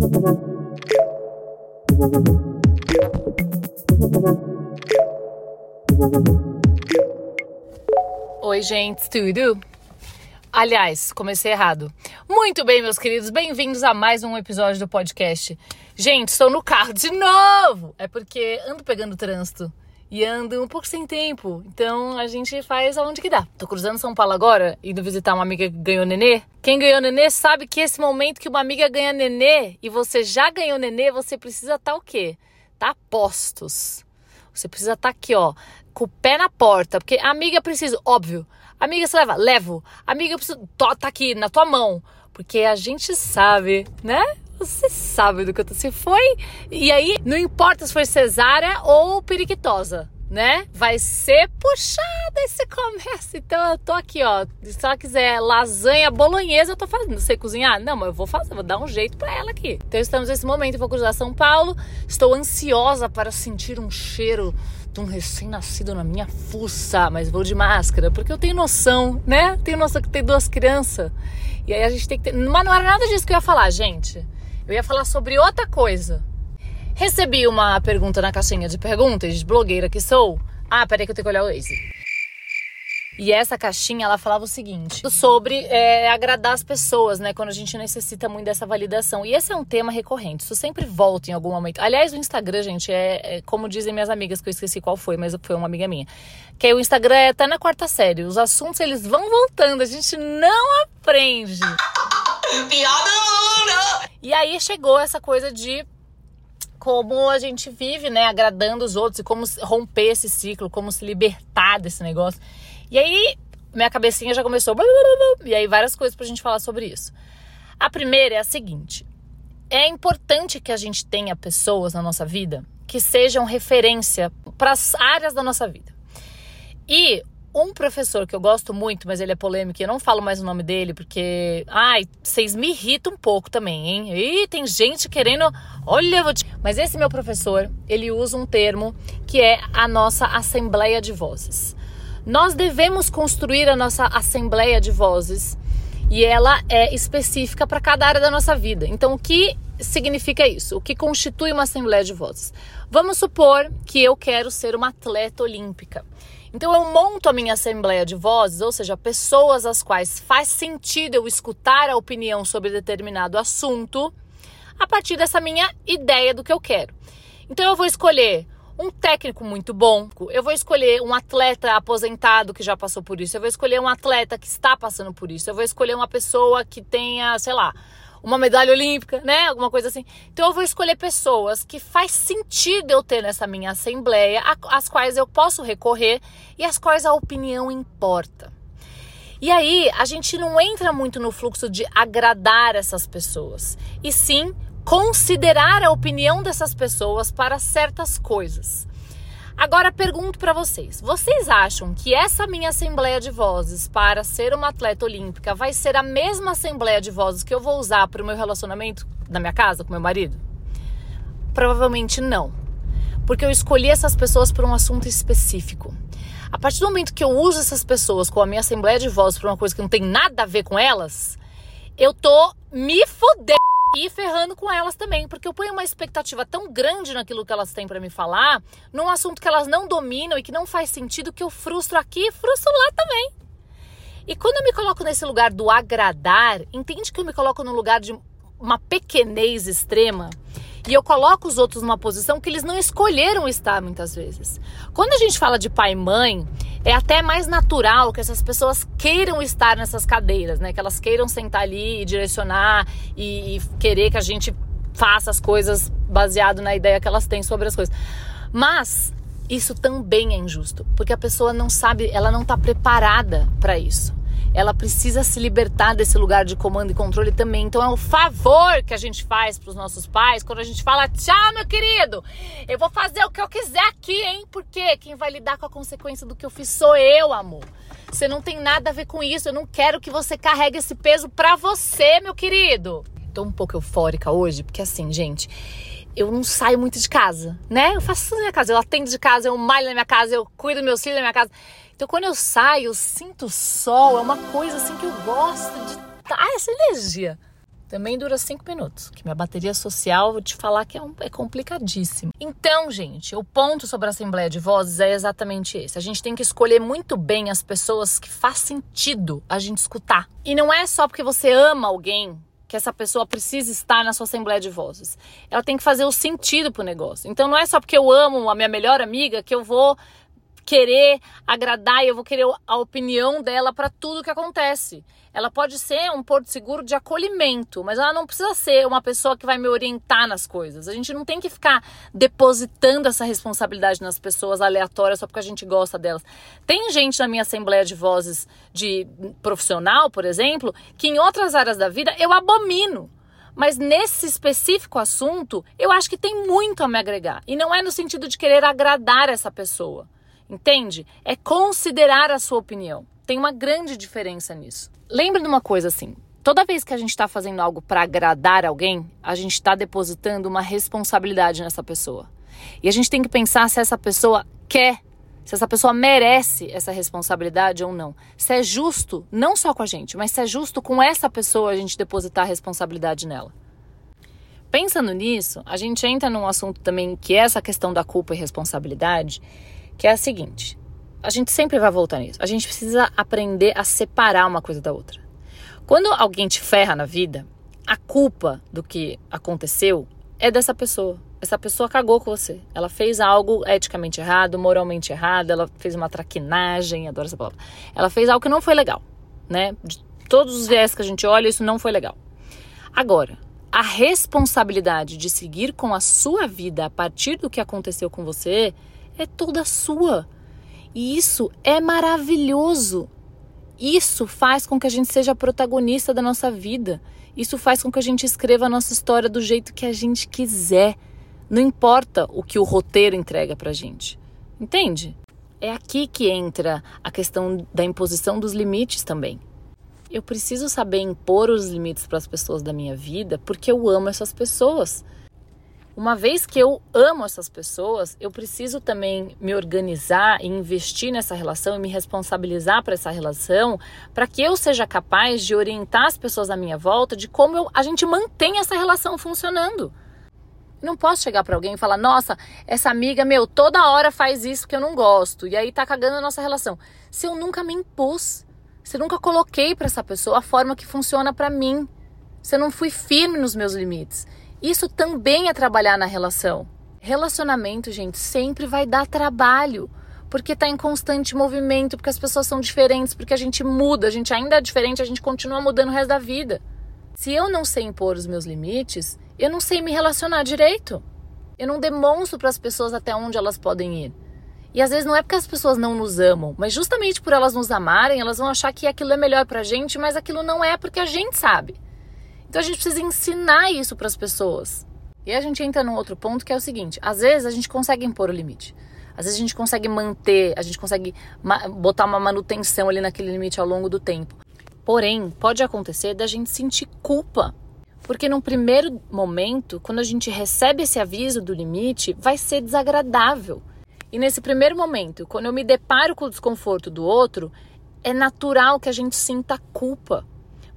Oi, gente, tudo? Aliás, comecei errado. Muito bem, meus queridos, bem-vindos a mais um episódio do podcast. Gente, estou no carro de novo! É porque ando pegando trânsito e ando um pouco sem tempo. Então a gente faz aonde que dá. Tô cruzando São Paulo agora, indo visitar uma amiga que ganhou nenê. Quem ganhou nenê sabe que esse momento que uma amiga ganha nenê e você já ganhou nenê, você precisa estar tá o quê? Tá postos. Você precisa estar tá aqui, ó, com o pé na porta, porque amiga precisa, óbvio. Amiga, você leva? Levo. Amiga, eu preciso. Tá aqui, na tua mão. Porque a gente sabe, né? Você sabe do que eu tô. Se foi. E aí, não importa se foi cesárea ou periquitosa né? Vai ser puxada esse comércio. Então eu tô aqui, ó. Se ela quiser lasanha bolonhesa, eu tô fazendo. Sei cozinhar? Não, mas eu vou fazer, vou dar um jeito para ela aqui. Então estamos nesse momento, vou cruzar São Paulo. Estou ansiosa para sentir um cheiro de um recém-nascido na minha fuça, mas vou de máscara, porque eu tenho noção, né? Tenho noção que tem duas crianças. E aí a gente tem que ter. Mas não era nada disso que eu ia falar, gente. Eu ia falar sobre outra coisa. Recebi uma pergunta na caixinha de perguntas, blogueira que sou. Ah, peraí que eu tenho que olhar o Waze. E essa caixinha, ela falava o seguinte, sobre é, agradar as pessoas, né? Quando a gente necessita muito dessa validação. E esse é um tema recorrente, isso sempre volta em algum momento. Aliás, o Instagram, gente, é, é, como dizem minhas amigas, que eu esqueci qual foi, mas foi uma amiga minha. Que o Instagram é até na quarta série. Os assuntos, eles vão voltando, a gente não aprende. Piada! E aí chegou essa coisa de como a gente vive, né, agradando os outros e como romper esse ciclo, como se libertar desse negócio. E aí, minha cabecinha já começou. E aí, várias coisas pra gente falar sobre isso. A primeira é a seguinte: é importante que a gente tenha pessoas na nossa vida que sejam referência para as áreas da nossa vida. E um professor que eu gosto muito, mas ele é polêmico, e eu não falo mais o nome dele, porque. Ai, vocês me irritam um pouco também, hein? Ih, tem gente querendo. Olha, vou te. Mas esse meu professor, ele usa um termo que é a nossa assembleia de vozes. Nós devemos construir a nossa assembleia de vozes e ela é específica para cada área da nossa vida. Então, o que significa isso? O que constitui uma assembleia de vozes? Vamos supor que eu quero ser uma atleta olímpica. Então eu monto a minha assembleia de vozes, ou seja, pessoas às quais faz sentido eu escutar a opinião sobre determinado assunto, a partir dessa minha ideia do que eu quero. Então eu vou escolher um técnico muito bom, eu vou escolher um atleta aposentado que já passou por isso, eu vou escolher um atleta que está passando por isso, eu vou escolher uma pessoa que tenha, sei lá, uma medalha olímpica, né? Alguma coisa assim. Então eu vou escolher pessoas que faz sentido eu ter nessa minha assembleia, às quais eu posso recorrer e às quais a opinião importa. E aí a gente não entra muito no fluxo de agradar essas pessoas, e sim considerar a opinião dessas pessoas para certas coisas. Agora pergunto para vocês: vocês acham que essa minha assembleia de vozes para ser uma atleta olímpica vai ser a mesma assembleia de vozes que eu vou usar para o meu relacionamento na minha casa com meu marido? Provavelmente não. Porque eu escolhi essas pessoas por um assunto específico. A partir do momento que eu uso essas pessoas com a minha assembleia de vozes para uma coisa que não tem nada a ver com elas, eu tô me fudendo e ferrando com elas também, porque eu ponho uma expectativa tão grande naquilo que elas têm para me falar, num assunto que elas não dominam e que não faz sentido, que eu frustro aqui frustro lá também. E quando eu me coloco nesse lugar do agradar, entende que eu me coloco no lugar de uma pequenez extrema? E eu coloco os outros numa posição que eles não escolheram estar muitas vezes. Quando a gente fala de pai e mãe, é até mais natural que essas pessoas queiram estar nessas cadeiras, né? Que elas queiram sentar ali e direcionar e, e querer que a gente faça as coisas baseado na ideia que elas têm sobre as coisas. Mas isso também é injusto, porque a pessoa não sabe, ela não está preparada para isso ela precisa se libertar desse lugar de comando e controle também. Então é um favor que a gente faz para os nossos pais quando a gente fala: tchau, meu querido, eu vou fazer o que eu quiser aqui, hein? Porque quem vai lidar com a consequência do que eu fiz sou eu, amor. Você não tem nada a ver com isso. Eu não quero que você carregue esse peso para você, meu querido. Tô um pouco eufórica hoje, porque assim, gente, eu não saio muito de casa, né? Eu faço tudo na minha casa. Eu atendo de casa, eu malho na minha casa, eu cuido meus filhos na minha casa. Então, quando eu saio, eu sinto o sol, é uma coisa assim que eu gosto de. Ah, essa energia. também dura cinco minutos. Que minha bateria social, vou te falar que é, um, é complicadíssimo. Então, gente, o ponto sobre a Assembleia de Vozes é exatamente esse. A gente tem que escolher muito bem as pessoas que faz sentido a gente escutar. E não é só porque você ama alguém que essa pessoa precisa estar na sua Assembleia de Vozes. Ela tem que fazer o sentido pro negócio. Então não é só porque eu amo a minha melhor amiga que eu vou querer agradar e eu vou querer a opinião dela para tudo que acontece. Ela pode ser um porto seguro de acolhimento, mas ela não precisa ser uma pessoa que vai me orientar nas coisas. A gente não tem que ficar depositando essa responsabilidade nas pessoas aleatórias só porque a gente gosta delas. Tem gente na minha assembleia de vozes de profissional, por exemplo, que em outras áreas da vida eu abomino. Mas nesse específico assunto, eu acho que tem muito a me agregar. E não é no sentido de querer agradar essa pessoa. Entende? É considerar a sua opinião. Tem uma grande diferença nisso. Lembre de uma coisa assim: toda vez que a gente está fazendo algo para agradar alguém, a gente está depositando uma responsabilidade nessa pessoa. E a gente tem que pensar se essa pessoa quer, se essa pessoa merece essa responsabilidade ou não. Se é justo, não só com a gente, mas se é justo com essa pessoa a gente depositar a responsabilidade nela. Pensando nisso, a gente entra num assunto também que é essa questão da culpa e responsabilidade, que é a seguinte: a gente sempre vai voltar nisso. A gente precisa aprender a separar uma coisa da outra. Quando alguém te ferra na vida, a culpa do que aconteceu é dessa pessoa. Essa pessoa cagou com você. Ela fez algo eticamente errado, moralmente errado, ela fez uma traquinagem, adoro essa palavra. Ela fez algo que não foi legal, né? De todos os viés que a gente olha, isso não foi legal. Agora, a responsabilidade de seguir com a sua vida a partir do que aconteceu com você é toda sua. E isso é maravilhoso. Isso faz com que a gente seja protagonista da nossa vida. Isso faz com que a gente escreva a nossa história do jeito que a gente quiser. Não importa o que o roteiro entrega pra gente. Entende? É aqui que entra a questão da imposição dos limites também. Eu preciso saber impor os limites para as pessoas da minha vida porque eu amo essas pessoas. Uma vez que eu amo essas pessoas, eu preciso também me organizar e investir nessa relação e me responsabilizar para essa relação, para que eu seja capaz de orientar as pessoas à minha volta de como eu, a gente mantém essa relação funcionando. Não posso chegar para alguém e falar: "Nossa, essa amiga meu toda hora faz isso que eu não gosto" e aí tá cagando a nossa relação. Se eu nunca me impus, se eu nunca coloquei para essa pessoa a forma que funciona para mim, se eu não fui firme nos meus limites. Isso também é trabalhar na relação. Relacionamento, gente, sempre vai dar trabalho, porque está em constante movimento, porque as pessoas são diferentes, porque a gente muda, a gente ainda é diferente, a gente continua mudando o resto da vida. Se eu não sei impor os meus limites, eu não sei me relacionar direito. Eu não demonstro para as pessoas até onde elas podem ir. E às vezes não é porque as pessoas não nos amam, mas justamente por elas nos amarem, elas vão achar que aquilo é melhor pra gente, mas aquilo não é porque a gente sabe. Então a gente precisa ensinar isso para as pessoas. E a gente entra num outro ponto que é o seguinte: às vezes a gente consegue impor o limite. Às vezes a gente consegue manter, a gente consegue botar uma manutenção ali naquele limite ao longo do tempo. Porém, pode acontecer da gente sentir culpa. Porque num primeiro momento, quando a gente recebe esse aviso do limite, vai ser desagradável. E nesse primeiro momento, quando eu me deparo com o desconforto do outro, é natural que a gente sinta culpa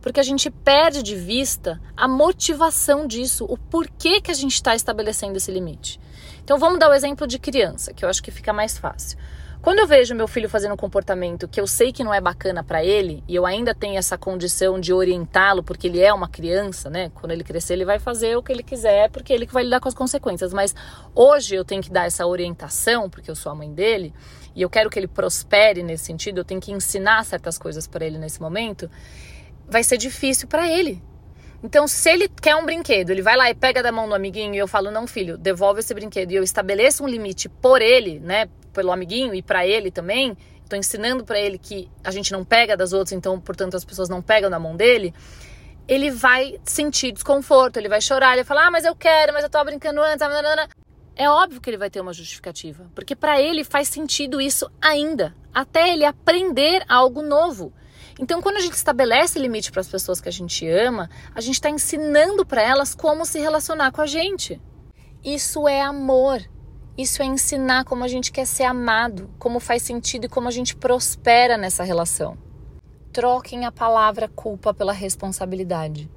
porque a gente perde de vista a motivação disso, o porquê que a gente está estabelecendo esse limite. Então vamos dar o exemplo de criança, que eu acho que fica mais fácil. Quando eu vejo meu filho fazendo um comportamento que eu sei que não é bacana para ele, e eu ainda tenho essa condição de orientá-lo, porque ele é uma criança, né? Quando ele crescer, ele vai fazer o que ele quiser, porque ele que vai lidar com as consequências. Mas hoje eu tenho que dar essa orientação, porque eu sou a mãe dele, e eu quero que ele prospere nesse sentido, eu tenho que ensinar certas coisas para ele nesse momento vai ser difícil para ele. Então, se ele quer um brinquedo, ele vai lá e pega da mão do amiguinho e eu falo: "Não, filho, devolve esse brinquedo". E eu estabeleço um limite por ele, né, pelo amiguinho e para ele também. Estou ensinando para ele que a gente não pega das outras, então, portanto, as pessoas não pegam da mão dele. Ele vai sentir desconforto, ele vai chorar, ele vai falar: "Ah, mas eu quero, mas eu tô brincando antes". É óbvio que ele vai ter uma justificativa, porque para ele faz sentido isso ainda, até ele aprender algo novo. Então, quando a gente estabelece limite para as pessoas que a gente ama, a gente está ensinando para elas como se relacionar com a gente. Isso é amor. Isso é ensinar como a gente quer ser amado, como faz sentido e como a gente prospera nessa relação. Troquem a palavra culpa pela responsabilidade.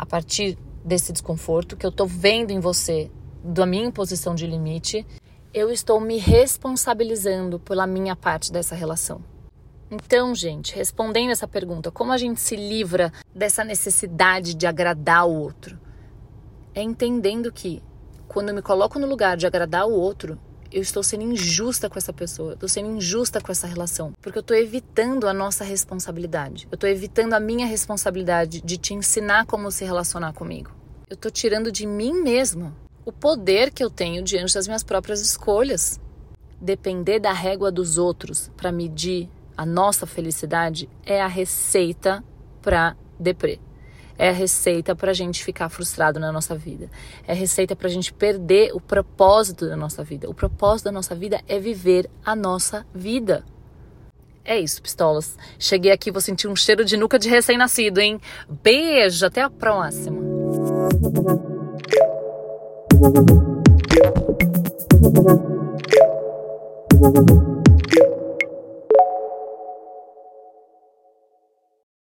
a partir desse desconforto que eu tô vendo em você, da minha imposição de limite, eu estou me responsabilizando pela minha parte dessa relação. Então, gente, respondendo essa pergunta, como a gente se livra dessa necessidade de agradar o outro? É entendendo que quando eu me coloco no lugar de agradar o outro, eu estou sendo injusta com essa pessoa, eu estou sendo injusta com essa relação, porque eu estou evitando a nossa responsabilidade. Eu estou evitando a minha responsabilidade de te ensinar como se relacionar comigo. Eu estou tirando de mim mesma o poder que eu tenho diante das minhas próprias escolhas. Depender da régua dos outros para medir a nossa felicidade é a receita para deprê. É a receita para a gente ficar frustrado na nossa vida. É a receita para a gente perder o propósito da nossa vida. O propósito da nossa vida é viver a nossa vida. É isso, pistolas. Cheguei aqui, vou sentir um cheiro de nuca de recém-nascido, hein? Beijo, até a próxima.